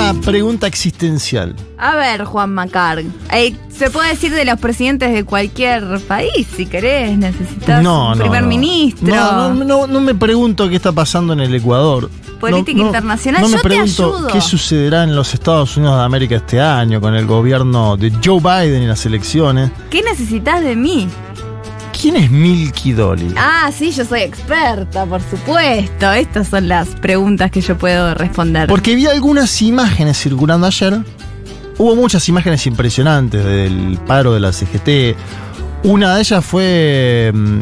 una pregunta existencial. A ver, Juan Macar. eh, se puede decir de los presidentes de cualquier país, si querés. Necesitas No, un no. primer no. ministro. No, no, me pregunto qué está pasando en el Ecuador. Política internacional, No me yo te pregunto ayudo. qué sucederá en los Estados Unidos de América este año con el gobierno de Joe Biden y las elecciones. ¿Qué necesitas de mí? ¿Quién es Milky Dolly? Ah, sí, yo soy experta, por supuesto. Estas son las preguntas que yo puedo responder. Porque vi algunas imágenes circulando ayer. Hubo muchas imágenes impresionantes del paro de la CGT. Una de ellas fue mm,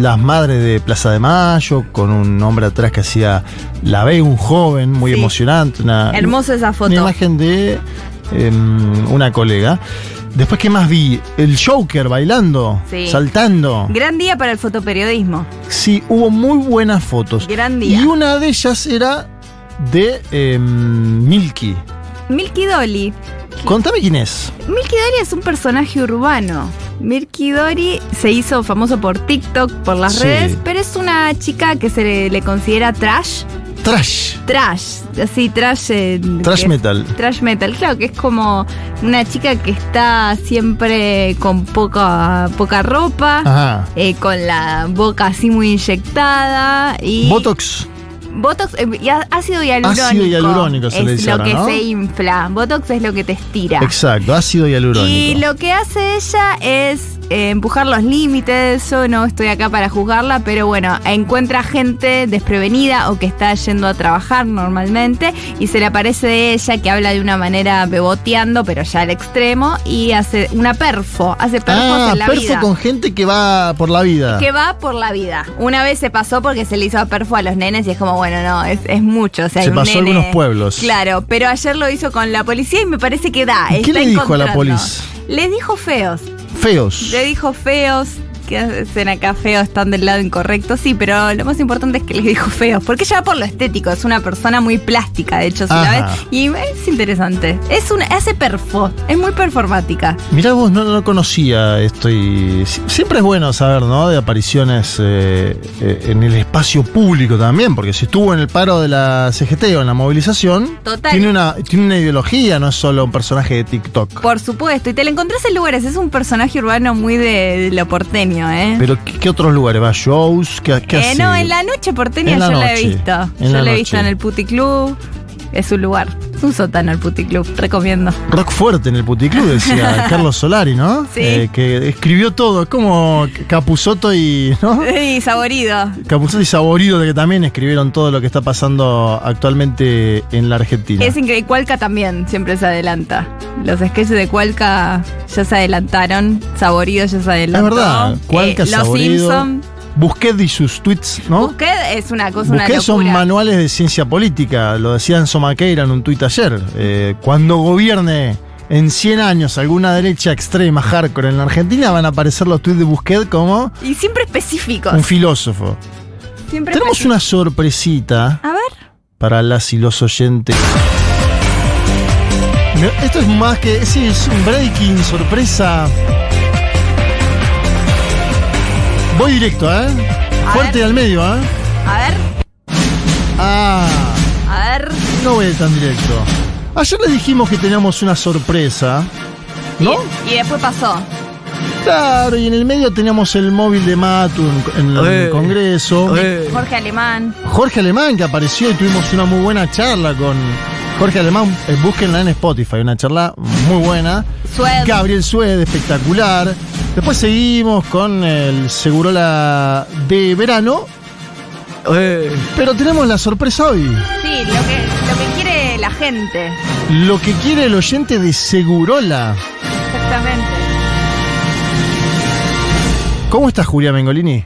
las madres de Plaza de Mayo, con un hombre atrás que hacía la B, un joven muy Sí. emocionante. Una, Hermosa esa una foto. imagen de em, una colega. Después, ¿qué más vi? El Joker bailando, Sí. saltando. Gran día para el fotoperiodismo. Sí, hubo muy buenas fotos. Gran día. Y una de ellas era de em, Milky. Milky Dolly. Contame quién es. Milky Dory es un personaje urbano. Milky Dory se hizo famoso por TikTok, por las Sí. redes, pero es una chica que se le, le considera trash. Trash. Trash, así, trash. eh, Trash es- metal. Trash metal, claro, que es como una chica que está siempre con poca, poca ropa, Ajá. eh, con la boca así muy inyectada y... Botox. Botox eh, y ácido hialurónico. Ácido hialurónico se es le dice lo ahora, que ¿no? se infla. Botox es lo que te estira. Exacto, ácido hialurónico. Y lo que hace ella es eh, empujar los límites. Yo no estoy acá para juzgarla, pero bueno, encuentra gente desprevenida o que está yendo a trabajar normalmente y se le aparece de ella que habla de una manera beboteando, pero ya al extremo, y hace una perfo, hace perfos ah, en la perfo vida. con gente que va por la vida. Que va por la vida. Una vez se pasó porque se le hizo a perfo a los nenes y es como, bueno, no, es, es mucho. O sea, Se pasó nene- algunos pueblos. Claro, pero ayer lo hizo con la policía y me parece que da. ¿Y qué le dijo a la policía? Le dijo feos. Feos. Le dijo feos. Que hacen acá feos? Están del lado incorrecto. Sí, pero lo más importante es que les dijo feos. Porque ella va por lo estético. Es una persona muy plástica, de hecho, si la Ajá. ves. Y es interesante. Es una, hace perfo. Es muy performática. Mirá vos, no, no conocía esto y si- siempre es bueno saber, ¿no? De apariciones eh, eh, en el espacio público también, porque si estuvo en el paro de la CGT o en la movilización, Total. tiene una, tiene una ideología, no es solo un personaje de TikTok. Por supuesto. Y te la encontrás en lugares. Es un personaje urbano muy de, de lo porteño, ¿eh? Pero ¿qué, qué otros lugares va? ¿Shows? ¿Qué, qué Eh, hace? no, en la noche porteña En la yo la he noche, visto. en yo la la he visto noche. en el Puti Club. Es un lugar. Un sótano el Puti Club. Recomiendo. Rock fuerte en el puticlub, decía Carlos Solari, ¿no? Sí. Eh, que escribió todo, es como Capuzoto y. ¿no? Y saborido. Capuzoto y Saborido, de que también escribieron todo lo que está pasando actualmente en la Argentina. Es increíble. Cualca también siempre se adelanta. Los sketches de Cualca ya se adelantaron. Saborido ya se adelantó. Es verdad, Cualca, Eh, Los Saborido. Simpson. Busquet y sus tweets, ¿no? Busquet es una cosa, una Busquet son locura. manuales de ciencia política, lo decía Enzo Maqueira en un tuit ayer. Eh, cuando gobierne en 100 años alguna derecha extrema hardcore en la Argentina, van a aparecer los tuits de Busquet como Y siempre específicos. un filósofo. Siempre Tenemos una sorpresita A ver. para las y los oyentes. Esto es más que. Sí, es un breaking, sorpresa. Voy directo, ¿eh? A Fuerte ver. al medio, ¿eh? A ver. Ah, A ver. no voy tan directo. Ayer les dijimos que teníamos una sorpresa, ¿no? Y, y después pasó. Claro, y en el medio teníamos el móvil de Matu en, en el Eh. Congreso. Jorge Alemán. Jorge Alemán que apareció y tuvimos una muy buena charla con Jorge Alemán. Eh, búsquenla en Spotify, una charla muy buena. Sued. Gabriel Sued, espectacular. Después seguimos con el Segurola de verano, Eh, pero tenemos la sorpresa hoy. Sí, lo que, lo que quiere la gente. Lo que quiere el oyente de Segurola. Exactamente. ¿Cómo estás, Julia Mengolini?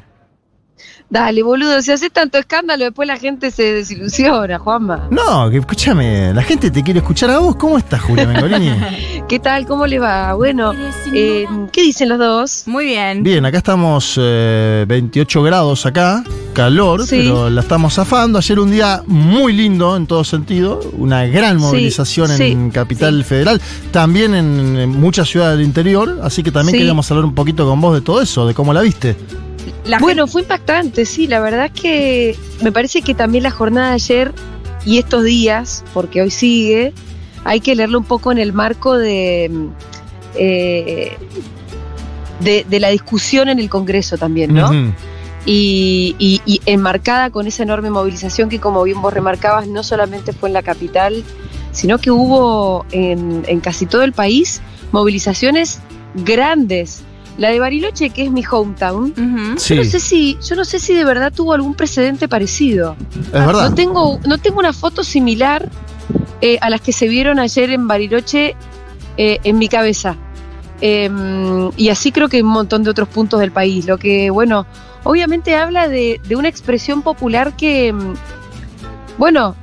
Dale, boludo, si haces tanto escándalo, después la gente se desilusiona, Juanma. No, que escúchame, la gente te quiere escuchar a vos. ¿Cómo estás, Julia Mengolini? ¿Qué tal? ¿Cómo le va? Bueno, eh, ¿qué dicen los dos? Muy bien. Bien, acá estamos eh, 28 grados acá, calor, Sí. pero la estamos zafando. Ayer un día muy lindo en todo sentido, una gran movilización sí, en Capital Federal, también en, en muchas ciudades del interior, así que también Sí. queríamos hablar un poquito con vos de todo eso, de cómo la viste. La Bueno, fue impactante, sí, la verdad es que me parece que también la jornada de ayer y estos días, porque hoy sigue, hay que leerlo un poco en el marco de, mm, eh, de, de la discusión en el Congreso también, ¿no? Y, y- y enmarcada con esa enorme movilización que, como bien vos remarcabas, no solamente fue en la capital, sino que hubo en, en casi todo el país movilizaciones grandes. La de Bariloche, que es mi hometown. Sí, yo, no sé si, yo no sé si de verdad tuvo algún precedente parecido. es verdad. No tengo, no tengo una foto similar eh, a las que se vieron ayer en Bariloche eh, en mi cabeza. Em, y así creo que en un montón de otros puntos del país. Lo que, bueno, obviamente habla de, de una expresión popular que, em, bueno,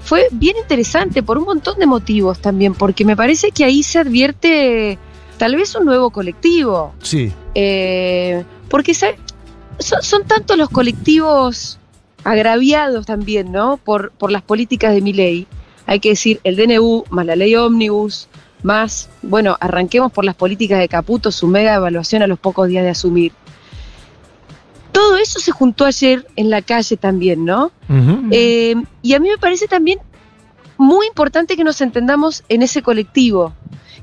fue bien interesante por un montón de motivos también, porque me parece que ahí se advierte tal vez un nuevo colectivo. Sí, Eh, porque son, son tantos los colectivos agraviados también, ¿no? Por, por las políticas de mi ley. Hay que decir, el DNU, más la ley ómnibus, más, bueno, arranquemos por las políticas de Caputo, su mega evaluación a los pocos días de asumir. Todo eso se juntó ayer en la calle también, ¿no? Eh, y a mí me parece también muy importante que nos entendamos en ese colectivo.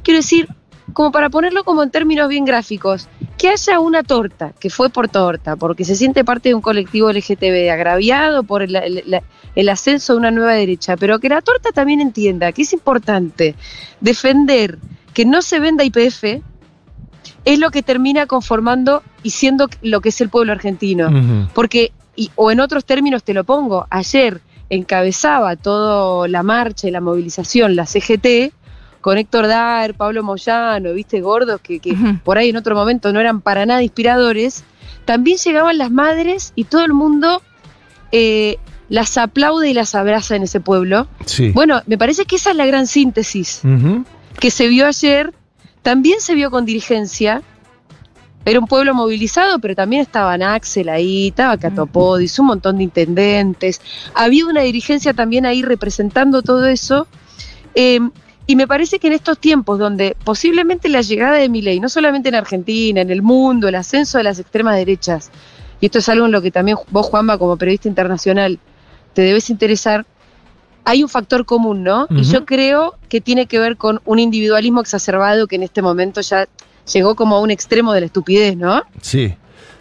Quiero decir, como para ponerlo como en términos bien gráficos, que haya una torta, que fue por torta, porque se siente parte de un colectivo LGTB agraviado por el, el- la- el ascenso de una nueva derecha, pero que la torta también entienda que es importante defender que no se venda IPF, es lo que termina conformando y siendo lo que es el pueblo argentino. Porque, y- o en otros términos te lo pongo, ayer encabezaba toda la marcha y la movilización la CGT con Héctor Dar, Pablo Moyano, viste, gordos que, por ahí en otro momento no eran para nada inspiradores, también llegaban las madres y todo el mundo eh, las aplaude y las abraza en ese pueblo. Sí. Bueno, me parece que esa es la gran síntesis que se vio ayer, también se vio con dirigencia. Era un pueblo movilizado, pero también estaban Axel ahí, estaba Catopodis, un montón de intendentes. Había una dirigencia también ahí representando todo eso. Eh, y me parece que en estos tiempos donde posiblemente la llegada de Milei, no solamente en Argentina, en el mundo, el ascenso de las extremas derechas, y esto es algo en lo que también vos, Juanma, como periodista internacional, te debes interesar, hay un factor común, ¿no? Y yo creo que tiene que ver con un individualismo exacerbado que en este momento ya llegó como a un extremo de la estupidez, ¿no? Sí.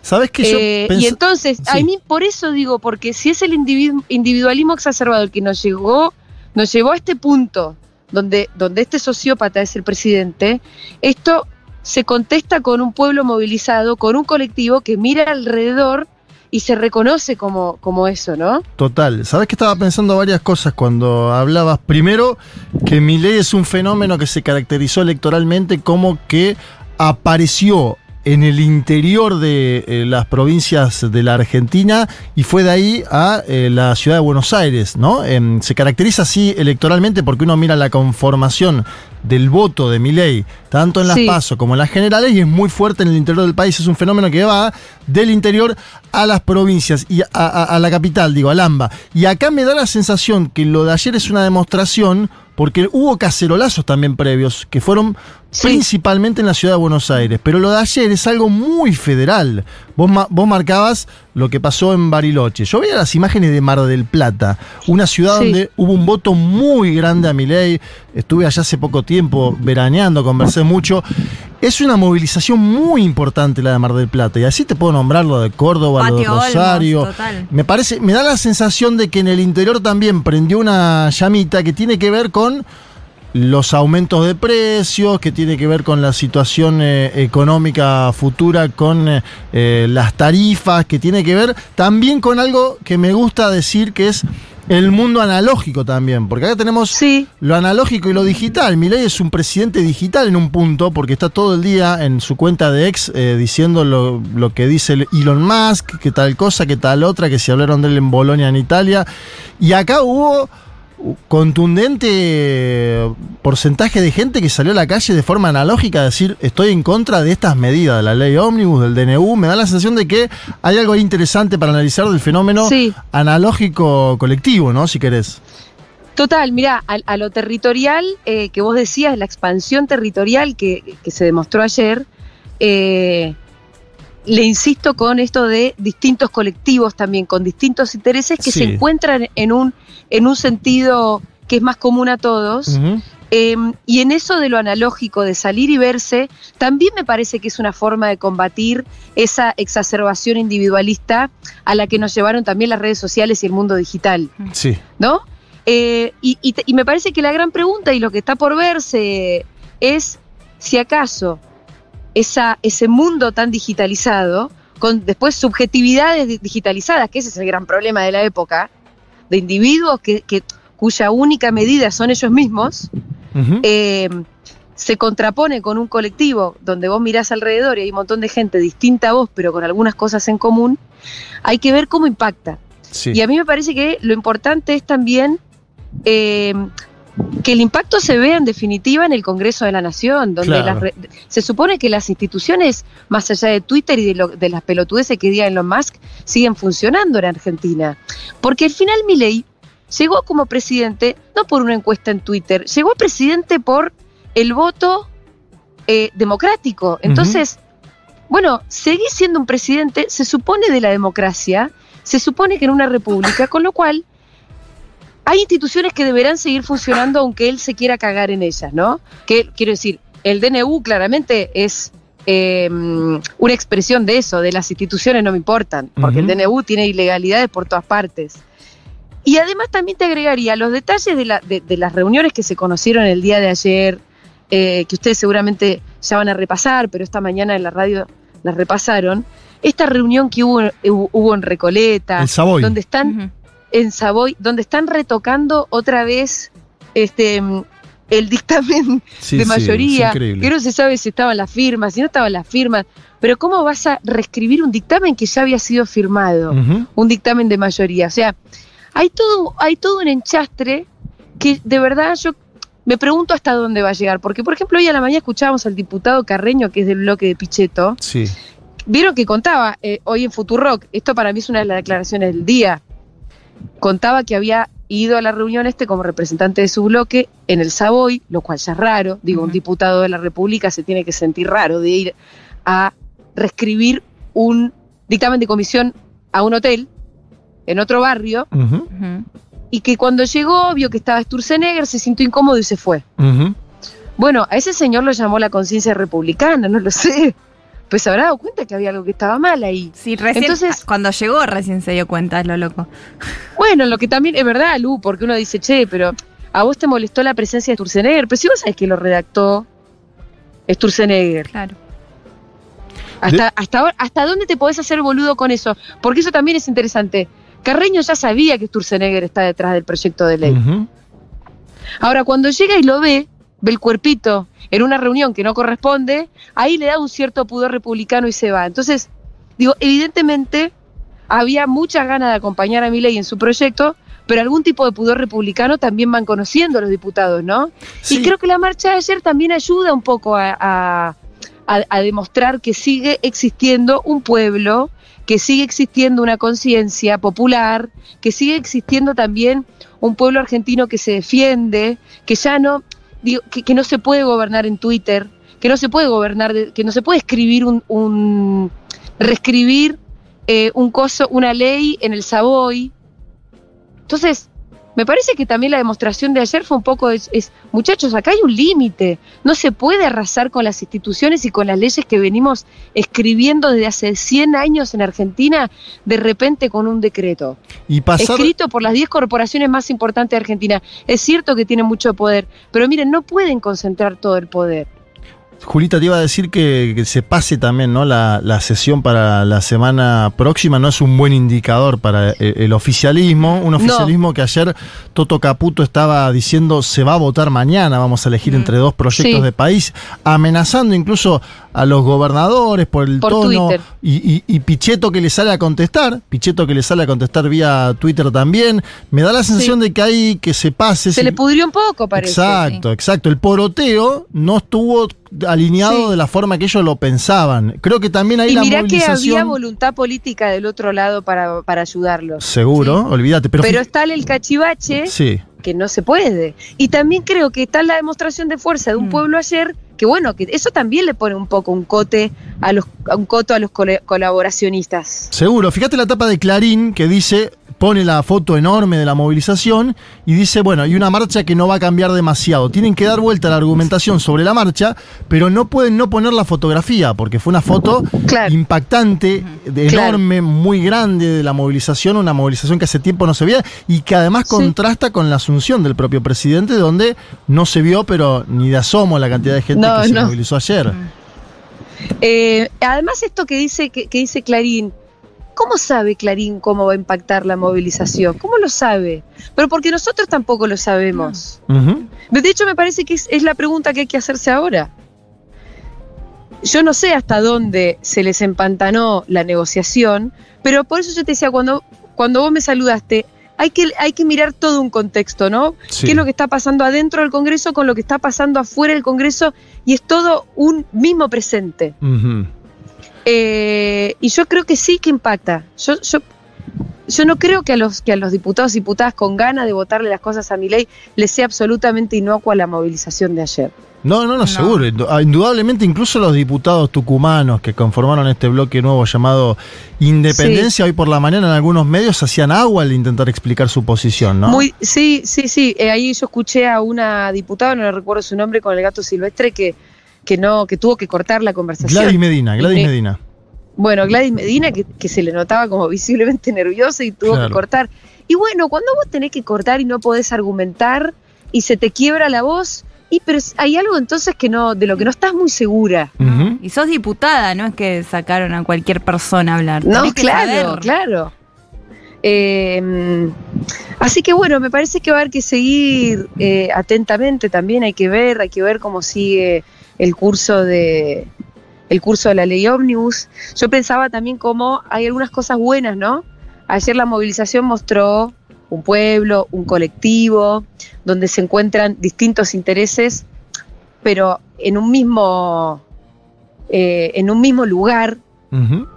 ¿Sabes qué? Yo Eh, pens- y entonces, a mí por eso digo, porque si es el individu- individualismo exacerbado el que nos llegó, nos llevó a este punto donde, donde este sociópata es el presidente, esto se contesta con un pueblo movilizado, con un colectivo que mira alrededor y se reconoce como, como eso, ¿no? Total. ¿Sabes que estaba pensando varias cosas cuando hablabas? Primero, que Milei es un fenómeno que se caracterizó electoralmente como que apareció en el interior de eh, las provincias de la Argentina y fue de ahí a eh, la ciudad de Buenos Aires, ¿no? Em, se caracteriza así electoralmente porque uno mira la conformación del voto de Milei, tanto en las Sí. PASO como en las generales, y es muy fuerte en el interior del país. Es un fenómeno que va del interior a las provincias y a, a- a la capital, digo, a Lamba. Y acá me da la sensación que lo de ayer es una demostración, porque hubo cacerolazos también previos, que fueron Sí. principalmente en la ciudad de Buenos Aires. Pero lo de ayer es algo muy federal. Vos, ma- vos marcabas lo que pasó en Bariloche. Yo veía las imágenes de Mar del Plata, una ciudad Sí. donde hubo un voto muy grande a Milei. Estuve allá hace poco tiempo veraneando, conversé mucho. Es una movilización muy importante la de Mar del Plata. Y así te puedo nombrar lo de Córdoba, lo de Olmos, Rosario. Me parece, me da la sensación de que en el interior también prendió una llamita que tiene que ver con los aumentos de precios, que tiene que ver con la situación eh, económica futura, con eh, eh, las tarifas, que tiene que ver también con algo que me gusta decir que es el mundo analógico también, porque acá tenemos Sí, lo analógico y lo digital. Milei es un presidente digital en un punto, porque está todo el día en su cuenta de ex eh, diciendo lo, lo que dice el Elon Musk, que tal cosa, que tal otra, que se hablaron de él en Bolonia, en Italia. Y acá hubo contundente porcentaje de gente que salió a la calle de forma analógica a decir estoy en contra de estas medidas, de la ley ómnibus, del DNU. Me da la sensación de que hay algo interesante para analizar del fenómeno Sí. analógico colectivo, ¿no? Si querés. Total, mira, a, a lo territorial eh, que vos decías, la expansión territorial que, que se demostró ayer, eh, le insisto con esto de distintos colectivos también, con distintos intereses que Sí. se encuentran en un, en un sentido que es más común a todos. Eh, y en eso de lo analógico, de salir y verse, también me parece que es una forma de combatir esa exacerbación individualista a la que nos llevaron también las redes sociales y el mundo digital, Sí. ¿no? Eh, y, y te- y me parece que la gran pregunta y lo que está por verse es si acaso esa, ese mundo tan digitalizado, con después subjetividades di- digitalizadas, que ese es el gran problema de la época, de individuos que, que- cuya única medida son ellos mismos, eh, se contrapone con un colectivo donde vos mirás alrededor y hay un montón de gente distinta a vos, pero con algunas cosas en común, hay que ver cómo impacta. Sí. Y a mí me parece que lo importante es también eh, que el impacto se vea en definitiva en el Congreso de la Nación, donde Claro. las re- se supone que las instituciones, más allá de Twitter y de, lo- de las pelotudeces que diga Elon Musk, siguen funcionando en Argentina. Porque al final Milei llegó como presidente, no por una encuesta en Twitter, llegó presidente por el voto eh, democrático. Entonces, bueno, seguís siendo un presidente, se supone de la democracia, se supone que en una república, con lo cual hay instituciones que deberán seguir funcionando aunque él se quiera cagar en ellas, ¿no? Que quiero decir, el DNU claramente es eh, una expresión de eso, de las instituciones no me importan, porque el DNU tiene ilegalidades por todas partes. Y además también te agregaría los detalles de, la- de- de las reuniones que se conocieron el día de ayer, eh, que ustedes seguramente ya van a repasar, pero esta mañana en la radio las repasaron. Esta reunión que hubo, en Recoleta, El Savoy. donde están. En Savoy, donde están retocando otra vez este el dictamen Sí, de mayoría, que no se sabe si estaban las firmas, si no estaban las firmas, pero ¿cómo vas a reescribir un dictamen que ya había sido firmado? Un dictamen de mayoría. O sea, hay todo, hay todo un enchastre que de verdad yo me pregunto hasta dónde va a llegar. Porque, por ejemplo, hoy a la mañana escuchábamos al diputado Carreño, que es del bloque de Pichetto, Sí. Vieron que contaba eh, hoy en Futurock, esto para mí es una de las declaraciones del día, contaba que había ido a la reunión este como representante de su bloque en el Savoy, lo cual ya es raro, digo, un diputado de la República se tiene que sentir raro de ir a reescribir un dictamen de comisión a un hotel en otro barrio y que cuando llegó vio que estaba Sturzenegger, se sintió incómodo y se fue. Bueno, a ese señor lo llamó la conciencia republicana, no lo sé. Pues se habrá dado cuenta que había algo que estaba mal ahí. Sí, recién, Entonces- cuando llegó recién se dio cuenta, es lo loco. Bueno, lo que también es verdad, Lu, porque uno dice, che, pero a vos te molestó la presencia de Sturzenegger, pero si vos sabés que lo redactó Sturzenegger. Claro. ¿Hasta, hasta, ahora- ¿Hasta dónde te podés hacer boludo con eso? Porque eso también es interesante. Carreño ya sabía que Sturzenegger está detrás del proyecto de ley. Ahora, cuando llega y lo ve, ve el cuerpito en una reunión que no corresponde, ahí le da un cierto pudor republicano y se va. Entonces, digo, evidentemente había muchas ganas de acompañar a Milei en su proyecto, pero algún tipo de pudor republicano también van conociendo los diputados, ¿no? Sí. Y creo que la marcha de ayer también ayuda un poco a, a- a- a demostrar que sigue existiendo un pueblo, que sigue existiendo una conciencia popular, que sigue existiendo también un pueblo argentino que se defiende, que ya no, digo, que, no se puede gobernar en Twitter, que no se puede gobernar, que no se puede escribir un, un- reescribir eh, un coso, una ley en el Savoy. Entonces, me parece que también la demostración de ayer fue un poco, es, es, muchachos, acá hay un límite, no se puede arrasar con las instituciones y con las leyes que venimos escribiendo desde hace 100 años en Argentina, de repente con un decreto Y pasar. escrito por las 10 corporaciones más importantes de Argentina. Es cierto que tienen mucho poder, pero miren, no pueden concentrar todo el poder. Julita, te iba a decir que, que se pase también, ¿no? La, la sesión para la semana próxima no es un buen indicador para el, el oficialismo. Un oficialismo que ayer Toto Caputo estaba diciendo se va a votar mañana, vamos a elegir Mm. entre dos proyectos Sí. de país, amenazando incluso a los gobernadores por el Por tono. Twitter. Y, y- y Pichetto que le sale a contestar, Pichetto que le sale a contestar vía Twitter también. Me da la sensación de que hay que se pase. Se si- le pudrió un poco, parece. Exacto, exacto. El poroteo no estuvo alineado Sí. de la forma que ellos lo pensaban. Creo que también ahí Y la mirá que había voluntad política del otro lado para, para ayudarlos. Seguro, olvídate. Pero, Pero está el cachivache sí, que no se puede. Y también creo que está la demostración de fuerza de un Mm. pueblo ayer, que bueno, que eso también le pone un poco un cote a los, un coto a los colaboracionistas. seguro. Fíjate la tapa de Clarín que dice pone la foto enorme de la movilización y dice, bueno, hay una marcha que no va a cambiar demasiado. Tienen que dar vuelta la argumentación sobre la marcha, pero no pueden no poner la fotografía, porque fue una foto Claro. impactante, de- Claro. enorme, muy grande de la movilización, una movilización que hace tiempo no se veía y que además Sí. contrasta con la asunción del propio presidente, donde no se vio, pero ni de asomo la cantidad de gente No, que se movilizó ayer. Eh, además, esto que dice, que, que dice Clarín, ¿cómo sabe Clarín cómo va a impactar la movilización? ¿Cómo lo sabe? Pero porque nosotros tampoco lo sabemos. De hecho, me parece que es, es la pregunta que hay que hacerse ahora. Yo no sé hasta dónde se les empantanó la negociación, pero por eso yo te decía, cuando, cuando vos me saludaste, hay que, hay que mirar todo un contexto, ¿no? Sí. ¿Qué es lo que está pasando adentro del Congreso con lo que está pasando afuera del Congreso? Y es todo un mismo presente. Ujú. Eh, y yo creo que sí que impacta. Yo, yo, yo no creo que a los que a los diputados y diputadas con ganas de votarle las cosas a mi ley les sea absolutamente inocua la movilización de ayer. No, no, no, No. seguro. Ah, Indudablemente, incluso los diputados tucumanos que conformaron este bloque nuevo llamado Independencia, hoy por la mañana en algunos medios hacían agua al intentar explicar su posición, ¿no? Muy, sí, sí, sí. Eh, ahí yo escuché a una diputada, no le recuerdo su nombre, con el gato silvestre que, que no, que tuvo que cortar la conversación. Gladys Medina, Gladys Eh, Medina. Bueno, Gladys Medina, que, que se le notaba como visiblemente nerviosa y tuvo Claro. que cortar. Y bueno, cuando vos tenés que cortar y no podés argumentar y se te quiebra la voz, y pero hay algo entonces que no, de lo que no estás muy segura. Ujú. Y sos diputada, no es que sacaron a cualquier persona a hablar. No, claro, claro. Eh, así que bueno, me parece que va a haber que seguir eh, atentamente también, hay que ver, hay que ver cómo sigue el curso de el curso de la ley ómnibus. Yo pensaba también cómo hay algunas cosas buenas, ¿no? Ayer la movilización mostró un pueblo, un colectivo, donde se encuentran distintos intereses, pero en un mismo, eh, en un mismo lugar,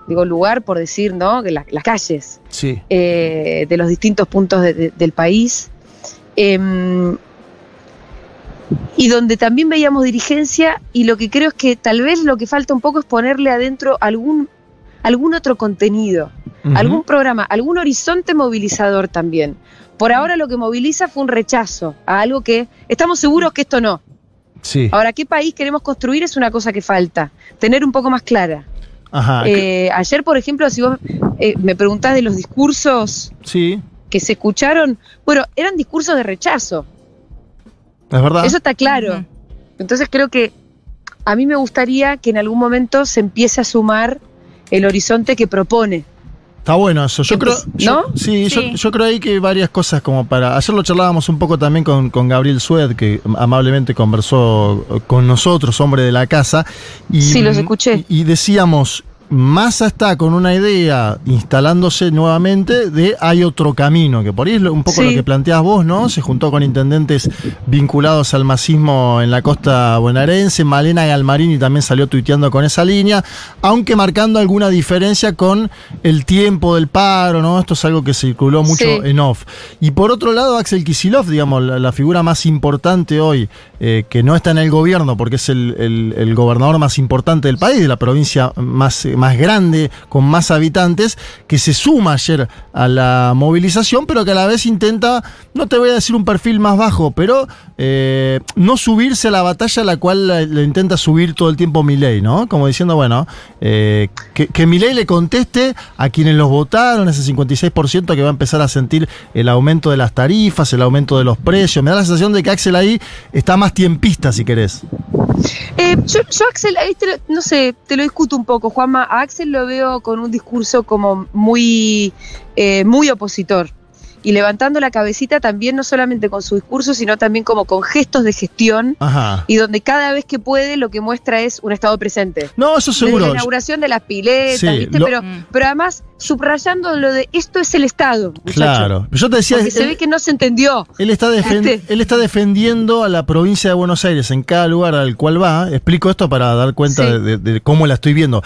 digo lugar por decir, ¿no? Que la- las calles Sí. eh, de los distintos puntos de- de- del país. Em, y donde también veíamos dirigencia y lo que creo es que tal vez lo que falta un poco es ponerle adentro algún, algún otro contenido, algún programa, algún horizonte movilizador también. Por ahora lo que moviliza fue un rechazo a algo que estamos seguros que esto no. Sí. Ahora, ¿qué país queremos construir? Es una cosa que falta, tener un poco más clara. Ajá. Eh, ayer, por ejemplo, si vos eh, me preguntás de los discursos Sí, que se escucharon, bueno, eran discursos de rechazo, es verdad. eso está claro. Entonces creo que a mí me gustaría que en algún momento se empiece a sumar el horizonte que propone. Está bueno eso. Yo creo. yo- ¿no? sí, Yo, yo creo ahí que hay varias cosas como para. Ayer lo charlábamos un poco también con, con Gabriel Sued, que amablemente conversó con nosotros, hombre de la casa. Y, Sí, los escuché. Y, y decíamos. Massa está con una idea instalándose nuevamente de hay otro camino, que por ahí es un poco Sí. lo que planteas vos, ¿no? Se juntó con intendentes vinculados al masismo en la costa bonaerense, Malena Galmarini también salió tuiteando con esa línea, aunque marcando alguna diferencia con el tiempo del paro, ¿no? Esto es algo que circuló mucho Sí. en off. Y por otro lado, Axel Kisilov, digamos, la, la figura más importante hoy, eh, que no está en el gobierno porque es el, el- el gobernador más importante del país, de la provincia más, eh, más grande, con más habitantes, que se suma ayer a la movilización, pero que a la vez intenta, no te voy a decir un perfil más bajo, pero eh, no subirse a la batalla a la cual le intenta subir todo el tiempo Milei, ¿no? Como diciendo, bueno, eh, que, que Milei le conteste a quienes los votaron, ese 56% que va a empezar a sentir el aumento de las tarifas, el aumento de los precios. Me da la sensación de que Axel ahí está más tiempista, si querés. Eh, yo, yo, Axel, ahí te lo- no sé, te lo discuto un poco, Juanma. A Axel lo veo con un discurso como muy, eh, muy opositor. Y levantando la cabecita también, no solamente con su discurso, sino también como con gestos de gestión. Ajá. Y donde cada vez que puede lo que muestra es un estado presente. No, eso Desde seguro. la inauguración de las piletas, Sí, ¿viste? lo- Pero, Mm. pero además subrayando lo de esto es el Estado. muchacho. Claro. Yo te decía, Porque se ve que no se entendió. Él está, defen- ¿Viste? él está defendiendo a la provincia de Buenos Aires en cada lugar al cual va. Explico esto para dar cuenta Sí. de, de- de cómo la estoy viendo.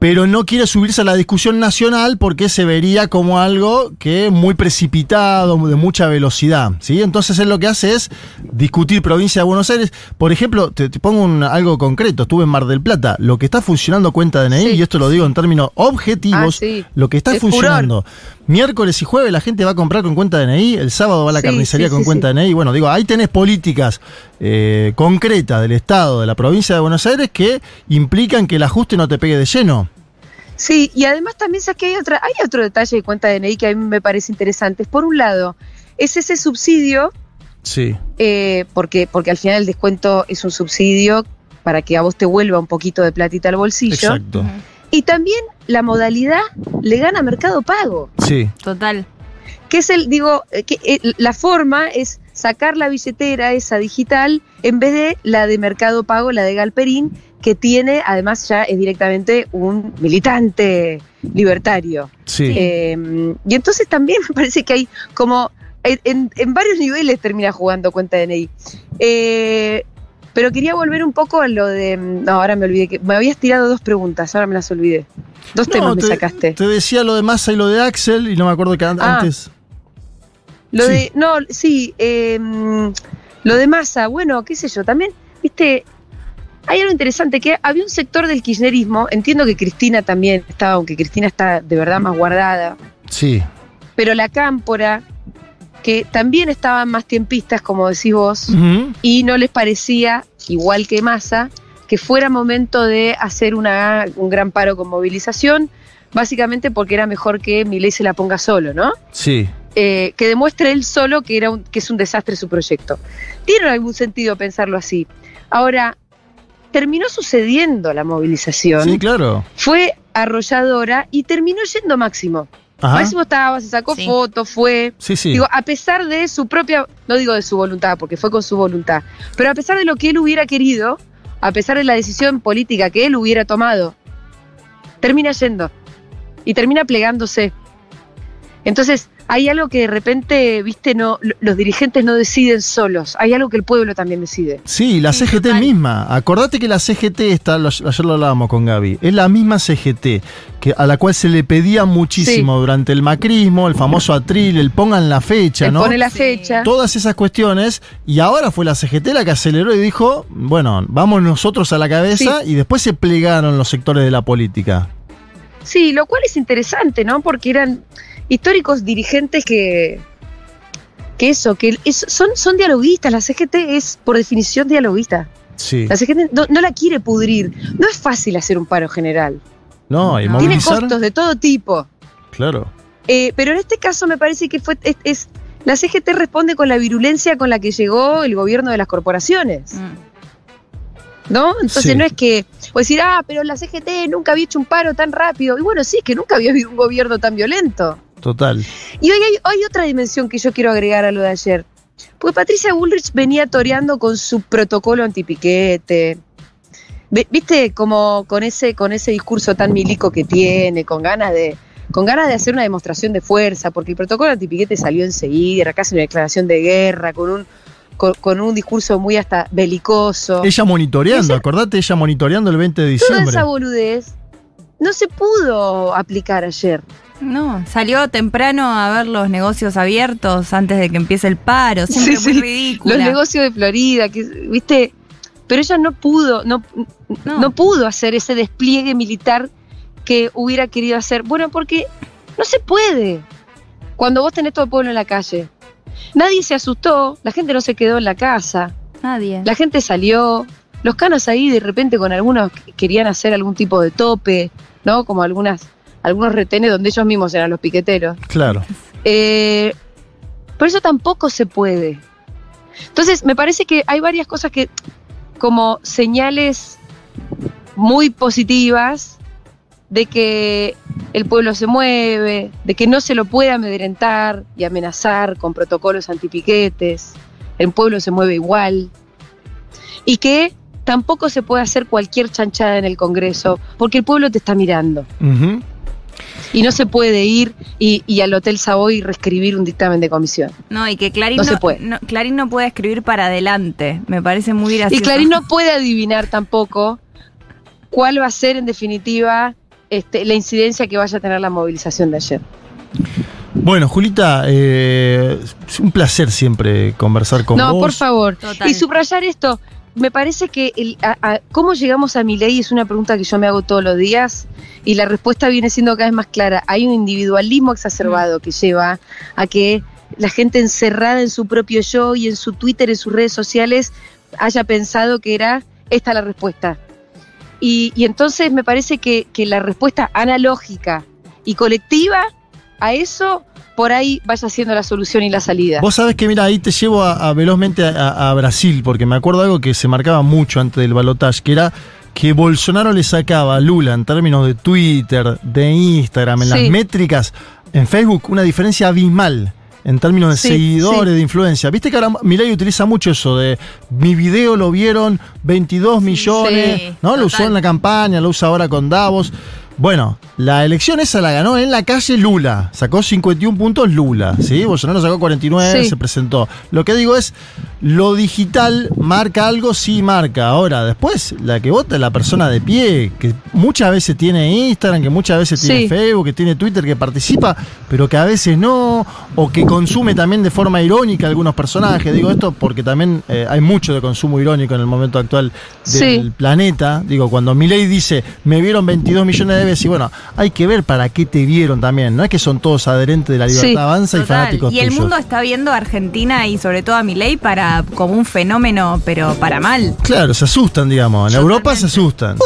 Pero no quiere subirse a la discusión nacional porque se vería como algo que es muy precipitado, de mucha velocidad. ¿sí? Entonces él lo que hace es discutir provincia de Buenos Aires. Por ejemplo, te, te pongo un- algo concreto. Estuve en Mar del Plata. Lo que está funcionando cuenta DNI, Sí. y esto lo digo en términos objetivos, Ah, sí. lo que está Es funcionando miércoles y jueves la gente va a comprar con cuenta DNI, el sábado va a la Sí, carnicería sí, con sí, cuenta DNI. Bueno, digo, ahí tenés políticas eh, concretas del Estado, de la provincia de Buenos Aires, que implican que el ajuste no te pegue de lleno. Sí, y además también sabes que hay otra, hay otro detalle de cuenta DNI que a mí me parece interesante. Por un lado, es ese subsidio, Sí. eh, porque, porque al final el descuento es un subsidio para que a vos te vuelva un poquito de platita al bolsillo. Exacto. Y también la modalidad le gana Mercado Pago, Sí. Total. que es el, digo, eh, que eh, la forma es sacar la billetera esa digital en vez de la de Mercado Pago, la de Galperín, que tiene, además ya es directamente un militante libertario. Sí. Eh, y entonces también me parece que hay como en, en- en varios niveles termina jugando cuenta DNI. Eh, pero quería volver un poco a lo de. No, ahora me olvidé que. Me habías tirado dos preguntas, ahora me las olvidé. Dos No, temas me te, sacaste. te decía lo de Massa y lo de Axel, y no me acuerdo que an- Ah. antes. Lo sí. de. No, sí. eh, lo de masa, bueno, qué sé yo, también, viste. Hay algo interesante, que había un sector del kirchnerismo, entiendo que Cristina también estaba, aunque Cristina está de verdad más guardada, Sí. pero la cámpora, que también estaban más tiempistas, como decís vos, y no les parecía, igual que Massa, que fuera momento de hacer una, un gran paro con movilización, básicamente porque era mejor que Milei se la ponga solo, ¿no? Sí. Eh, que demuestre él solo que, era un- que es un desastre su proyecto. Tiene algún sentido pensarlo así. Ahora, terminó sucediendo la movilización, Sí, claro. fue arrolladora y terminó yendo Máximo. Ajá. Máximo estaba, se sacó Sí. fotos, fue, Sí, sí. Digo, a pesar de su propia, no digo de su voluntad, porque fue con su voluntad, pero a pesar de lo que él hubiera querido, a pesar de la decisión política que él hubiera tomado, termina yendo y termina plegándose. Entonces, hay algo que de repente, viste, no, lo- los dirigentes no deciden solos, hay algo que el pueblo también decide. Sí, la Sí, CGT total. misma. Acordate que la CGT está, lo- ayer lo hablábamos con Gaby, es la misma CGT que, a la cual se le pedía muchísimo durante el macrismo, el famoso atril, el pongan la fecha, ¿no? pone la Sí. fecha. Todas esas cuestiones, y ahora fue la CGT la que aceleró y dijo, bueno, vamos nosotros a la cabeza, y después se plegaron los sectores de la política. Sí, lo cual es interesante, ¿no? Porque eran históricos dirigentes que, que eso, que es- son, son dialoguistas. La CGT es, por definición, dialoguista. Sí. La CGT no, no la quiere pudrir. No es fácil hacer un paro general. No, y No. Tiene costos de todo tipo. Claro. Eh, pero en este caso me parece que fue es, es- la CGT responde con la virulencia con la que llegó el gobierno de las corporaciones. Mm. ¿No? Entonces Sí. no es que, o decir, ah, pero la CGT nunca había hecho un paro tan rápido. Y bueno, sí, es que nunca había habido un gobierno tan violento. Total. Y hoy hay, hay otra dimensión que yo quiero agregar a lo de ayer. Porque Patricia Bullrich venía toreando con su protocolo antipiquete. ¿Viste? Como con ese, con ese discurso tan milico que tiene, con ganas de, con ganas de hacer una demostración de fuerza, porque el protocolo antipiquete salió enseguida, casi una declaración de guerra, con un, con, con un discurso muy hasta belicoso. Ella monitoreando, acordate, ella monitoreando el 20 de Toda diciembre. esa boludez no se pudo aplicar ayer. No, salió temprano a ver los negocios abiertos antes de que empiece el paro. Siempre Sí, muy sí. ridícula. los negocios de Florida, que viste, pero ella no pudo, no, no. No. pudo hacer ese despliegue militar que hubiera querido hacer. Bueno, porque no se puede. Cuando vos tenés todo el pueblo en la calle. Nadie se asustó, la gente no se quedó en la casa, Nadie. la gente salió, los canos ahí de repente con algunos que querían hacer algún tipo de tope, ¿no? Como algunas, algunos retenes donde ellos mismos eran los piqueteros. Claro. Eh, pero eso tampoco se puede. Entonces, me parece que hay varias cosas que, como señales muy positivas de que el pueblo se mueve, de que no se lo puede amedrentar y amenazar con protocolos antipiquetes, el pueblo se mueve igual, y que tampoco se puede hacer cualquier chanchada en el Congreso, porque el pueblo te está mirando. Y no se puede ir y, y al Hotel Savoy reescribir un dictamen de comisión. No, y que Clarín No no, se puede. no- Clarín no puede escribir para adelante. Me parece muy gracioso. Y Clarín no puede adivinar tampoco cuál va a ser en definitiva este, la incidencia que vaya a tener la movilización de ayer. Bueno, Julita, eh, es un placer siempre conversar con no, vos. por favor. Total. Y subrayar esto, me parece que el, a- a- cómo llegamos a mi ley es una pregunta que yo me hago todos los días y la respuesta viene siendo cada vez más clara. Hay un individualismo exacerbado que lleva a que la gente encerrada en su propio yo y en su Twitter, en sus redes sociales, haya pensado que era esta la respuesta. Y, y entonces me parece que, que la respuesta analógica y colectiva a eso, por ahí vaya siendo la solución y la salida. Vos sabés que, mira, ahí te llevo a, a velozmente a, Brasil, porque me acuerdo algo que se marcaba mucho antes del balotaje, que era que Bolsonaro le sacaba a Lula en términos de Twitter, de Instagram, en Sí. las métricas, en Facebook, una diferencia abismal. En términos de Sí, seguidores, sí. de influencia. Viste que ahora Milei utiliza mucho eso de mi video lo vieron 22 millones, sí, ¿no? Lo usó en la campaña, lo usa ahora con Davos. Bueno, la elección esa la ganó en la calle Lula. Sacó 51 puntos Lula, ¿sí? Bolsonaro sacó 49, Sí. se presentó. Lo que digo es, lo digital marca algo, sí marca. Ahora, después, la que vota es la persona de pie, que muchas veces tiene Instagram, que muchas veces tiene Sí. Facebook, que tiene Twitter, que participa, pero que a veces no, o que consume también de forma irónica algunos personajes. Digo esto porque también eh, hay mucho de consumo irónico en el momento actual del Sí. planeta. Digo, cuando Milei dice, me vieron 22 millones de y bueno, hay que ver para qué te vieron también. No es que son todos adherentes de la libertad Sí, avanza y fanáticos Y el tuyos. mundo está viendo a Argentina y sobre todo a Milei para como un fenómeno, pero para mal. Claro, se asustan, digamos. En Europa se asustan.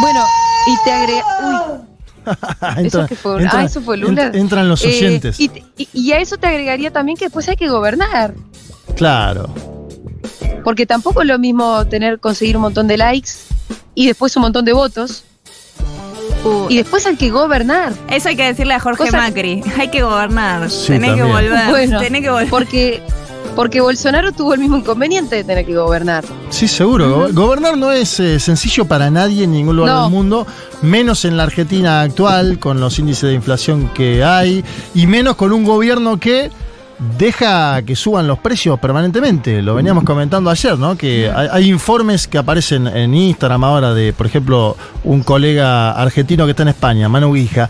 Bueno, y te agrega. Uy, ¿Eso qué fue? Ah, eso fue Lula. ent- entran los Eh, oyentes. y, te- y- y a eso te agregaría también que después hay que gobernar. Claro. Porque tampoco es lo mismo tener, conseguir un montón de likes y después un montón de votos. Y después hay que gobernar. Eso hay que decirle a Jorge Cosa- Macri. Hay que gobernar. Sí, tenés que volver. Bueno, tenés que volver. Porque, porque Bolsonaro tuvo el mismo inconveniente de tener que gobernar. Sí, seguro. Go- Gobernar no es eh, sencillo para nadie en ningún lugar No. del mundo, menos en la Argentina actual, con los índices de inflación que hay, y menos con un gobierno que deja que suban los precios permanentemente. Lo veníamos comentando ayer, ¿no? Que hay, hay informes que aparecen en Instagram ahora de, por ejemplo, un colega argentino que está en España, Manu Guija.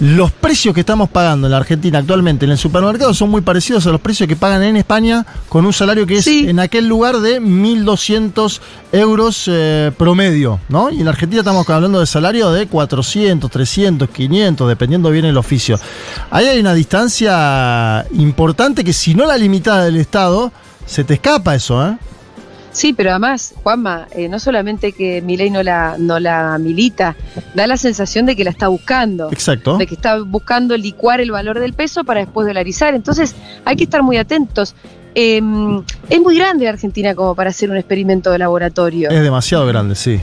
Los precios que estamos pagando en la Argentina actualmente en el supermercado son muy parecidos a los precios que pagan en España con un salario que es Sí. en aquel lugar de 1.200 euros eh, promedio, ¿no? Y en la Argentina estamos hablando de salario de 400, 300, 500, dependiendo bien el oficio. Ahí hay una distancia importante que si no la limitada del Estado, se te escapa eso, ¿eh? Sí, pero además, Juanma, eh, no solamente que Milei no la, no la milita, da la sensación de que la está buscando. Exacto. de que está buscando licuar el valor del peso para después dolarizar. Entonces hay que estar muy atentos. Eh, es muy grande Argentina como para hacer un experimento de laboratorio. Es demasiado grande, sí.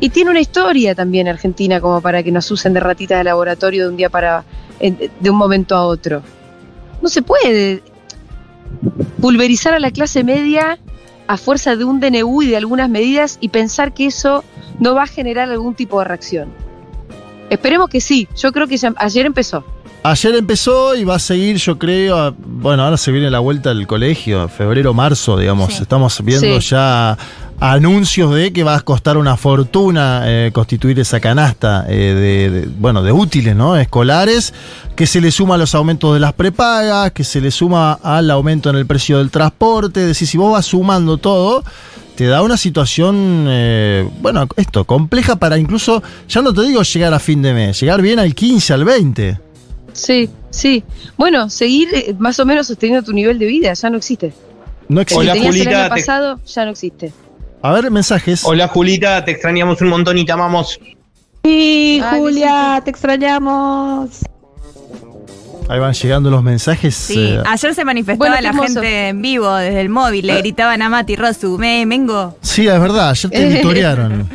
Y tiene una historia también Argentina como para que nos usen de ratitas de laboratorio de un día para, de un momento a otro. No se puede pulverizar a la clase media a fuerza de un DNU y de algunas medidas y pensar que eso no va a generar algún tipo de reacción. Esperemos que sí. Yo creo que ya- ayer empezó. Ayer empezó y va a seguir, yo creo. a- bueno, ahora se viene la vuelta al colegio, febrero, marzo, digamos. Sí. Estamos viendo Sí. ya anuncios de que va a costar una fortuna eh, constituir esa canasta eh, de, de- bueno, de útiles, ¿no? Escolares, que se le suma a los aumentos de las prepagas, que se le suma al aumento en el precio del transporte. Es decir, si vos vas sumando todo, te da una situación, eh, bueno, esto, compleja para incluso, ya no te digo llegar a fin de mes, llegar bien al 15, al 20. Sí, sí. Bueno, seguir eh, más o menos sosteniendo tu nivel de vida ya no existe. No existe. Hola, que tenías el Julita, año te- pasado ya no existe. A ver, mensajes. Hola Julita, te extrañamos un montón y te amamos. Sí, Ay, Julia, te extrañamos. Ahí van llegando los mensajes. Sí, eh, ayer se manifestaba Bueno, qué la hermoso. gente en vivo desde el móvil, le gritaban a Mati Rosu, me, mengo. sí, es verdad, ayer te editorearon.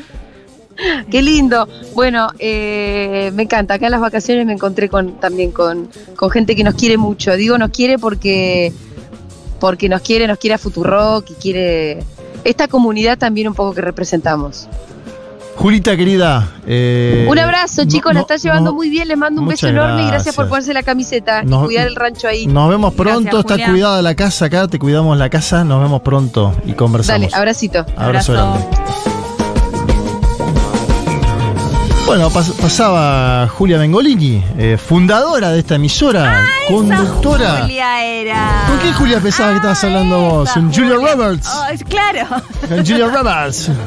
Qué lindo. Bueno, eh, me encanta. Acá en las vacaciones me encontré con, también con, con gente que nos quiere mucho. Digo nos quiere porque, porque nos quiere, nos quiere a Futurock y quiere esta comunidad también un poco que representamos. Julita, querida. eh, un abrazo, no- chicos, la está llevando no- muy bien. Les mando un beso enorme y gracias por gracias. ponerse la camiseta Nos- y cuidar el rancho ahí. Nos vemos pronto, Gracias, está Julia. cuidada la casa acá, te cuidamos la casa, nos vemos pronto y conversamos. Dale, abracito. Abrazo Abrazo. grande. Bueno, pas- pasaba Julia Mengolini, eh, fundadora de esta emisora, conductora. Esa Julia era. ¿Con qué Julia pensaba que estabas hablando vos? ¿Con Julia. Roberts? Oh, claro. Con Julia Roberts.